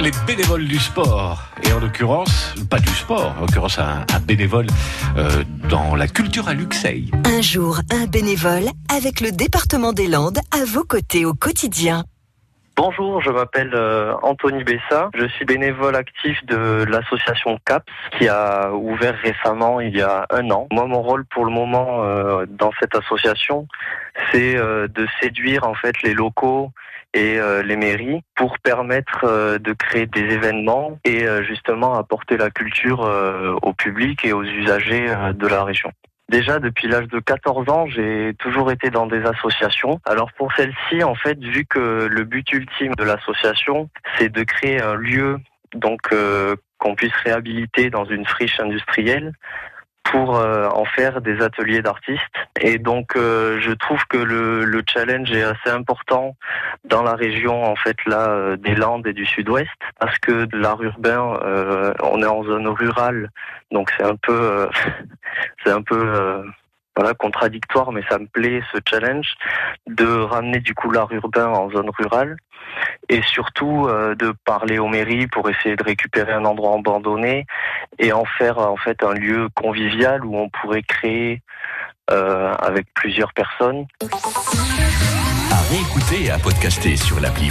Les bénévoles du sport, et en l'occurrence, pas du sport, en l'occurrence un, un bénévole euh, dans la culture à Luxeuil. Un jour, un bénévole avec le département des Landes à vos côtés au quotidien. Bonjour, je m'appelle euh, Anthony Bessa. Je suis bénévole actif de l'association CAPS qui a ouvert récemment il y a un an. Moi, mon rôle pour le moment euh, dans cette association, c'est euh, de séduire en fait les locaux et euh, les mairies pour permettre euh, de créer des événements et justement apporter la culture au public et aux usagers de la région. Déjà depuis l'âge de 14 ans, j'ai toujours été dans des associations. Alors pour celle-ci, en fait, vu que le but ultime de l'association, c'est de créer un lieu donc qu'on puisse réhabiliter dans une friche industrielle pour euh, en faire des ateliers d'artistes. Et donc euh, je trouve que le, le challenge est assez important dans la région en fait là euh, des Landes et du Sud-Ouest parce que de l'art urbain, on est en zone rurale, donc c'est un peu c'est un peu voilà contradictoire, mais ça me plaît ce challenge de ramener du coup l'art urbain en zone rurale et surtout euh, de parler aux mairies pour essayer de récupérer un endroit abandonné et en faire en fait un lieu convivial où on pourrait créer euh, avec plusieurs personnes. À réécouter et à podcaster sur l'appli